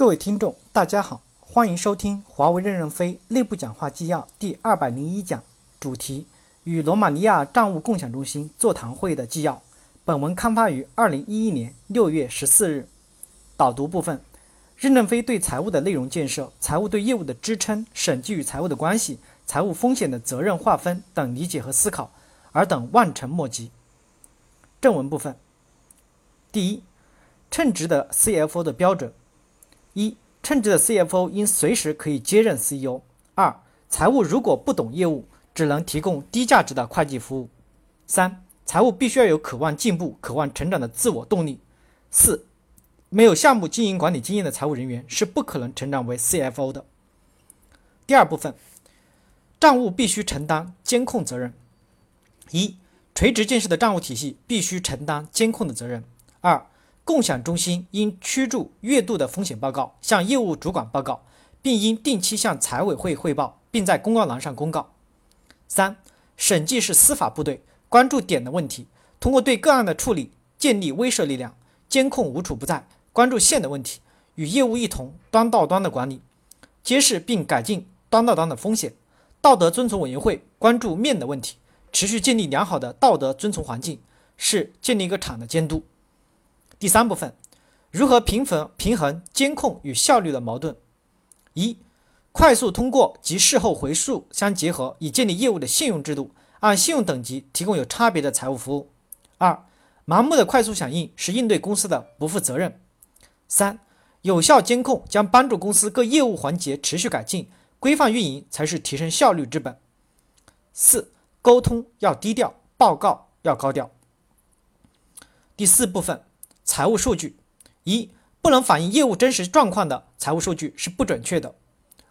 各位听众，大家好，欢迎收听华为任正非内部讲话纪要第二百零一讲，主题与罗马尼亚账务共享中心座谈会的纪要。本文刊发于二零一一年六月十四日。导读部分：任正非对财务的内容建设、财务对业务的支撑、审计与财务的关系、财务风险的责任划分等理解和思考，尔等望尘莫及。正文部分：第一。称职的 CFO 的标准：一、称职的 CFO 应随时可以接任 CEO；二、财务如果不懂业务，只能提供低价值的会计服务；三、财务必须要有渴望进步、渴望成长的自我动力；四、没有项目经营管理经验的财务人员是不可能成长为 CFO 的。第二部分，账务必须承担监控责任：一、垂直建设的账务体系必须承担监控的责任；二、共享中心应驱逐月度的风险报告，向业务主管报告，并应定期向财委会汇报，并在公告栏上公告。三、审计是司法部队，关注点的问题，通过对个案的处理建立威慑力量；监控无处不在，关注线的问题，与业务一同端到端的管理，揭示并改进端到端的风险。道德遵从委员会关注面的问题，持续建立良好的道德遵从环境，是建立一个厂的监督。第三部分，如何平衡平衡监控与效率的矛盾？一、快速通过及事后回溯相结合，以建立业务的信用制度，按信用等级提供有差别的财务服务。二、盲目的快速响应是应对公司的不负责任。三、有效监控将帮助公司各业务环节持续改进，规范运营才是提升效率之本。四、沟通要低调，报告要高调。第四部分。财务数据，一不能反映业务真实状况的财务数据是不准确的。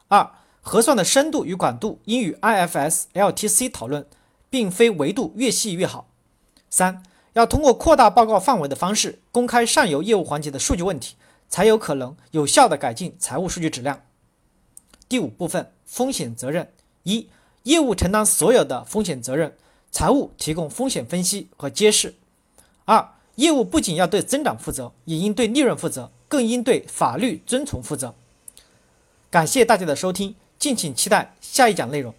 二核算的深度与广度应与 IFS、LTC 讨论，并非维度越细越好。三要通过扩大报告范围的方式公开上游业务环节的数据问题，才有可能有效的改进财务数据质量。第五部分风险责任，一业务承担所有的风险责任，财务提供风险分析和揭示。二业务不仅要对增长负责，也应对利润负责，更应对法律遵从负责。感谢大家的收听，敬请期待下一讲内容。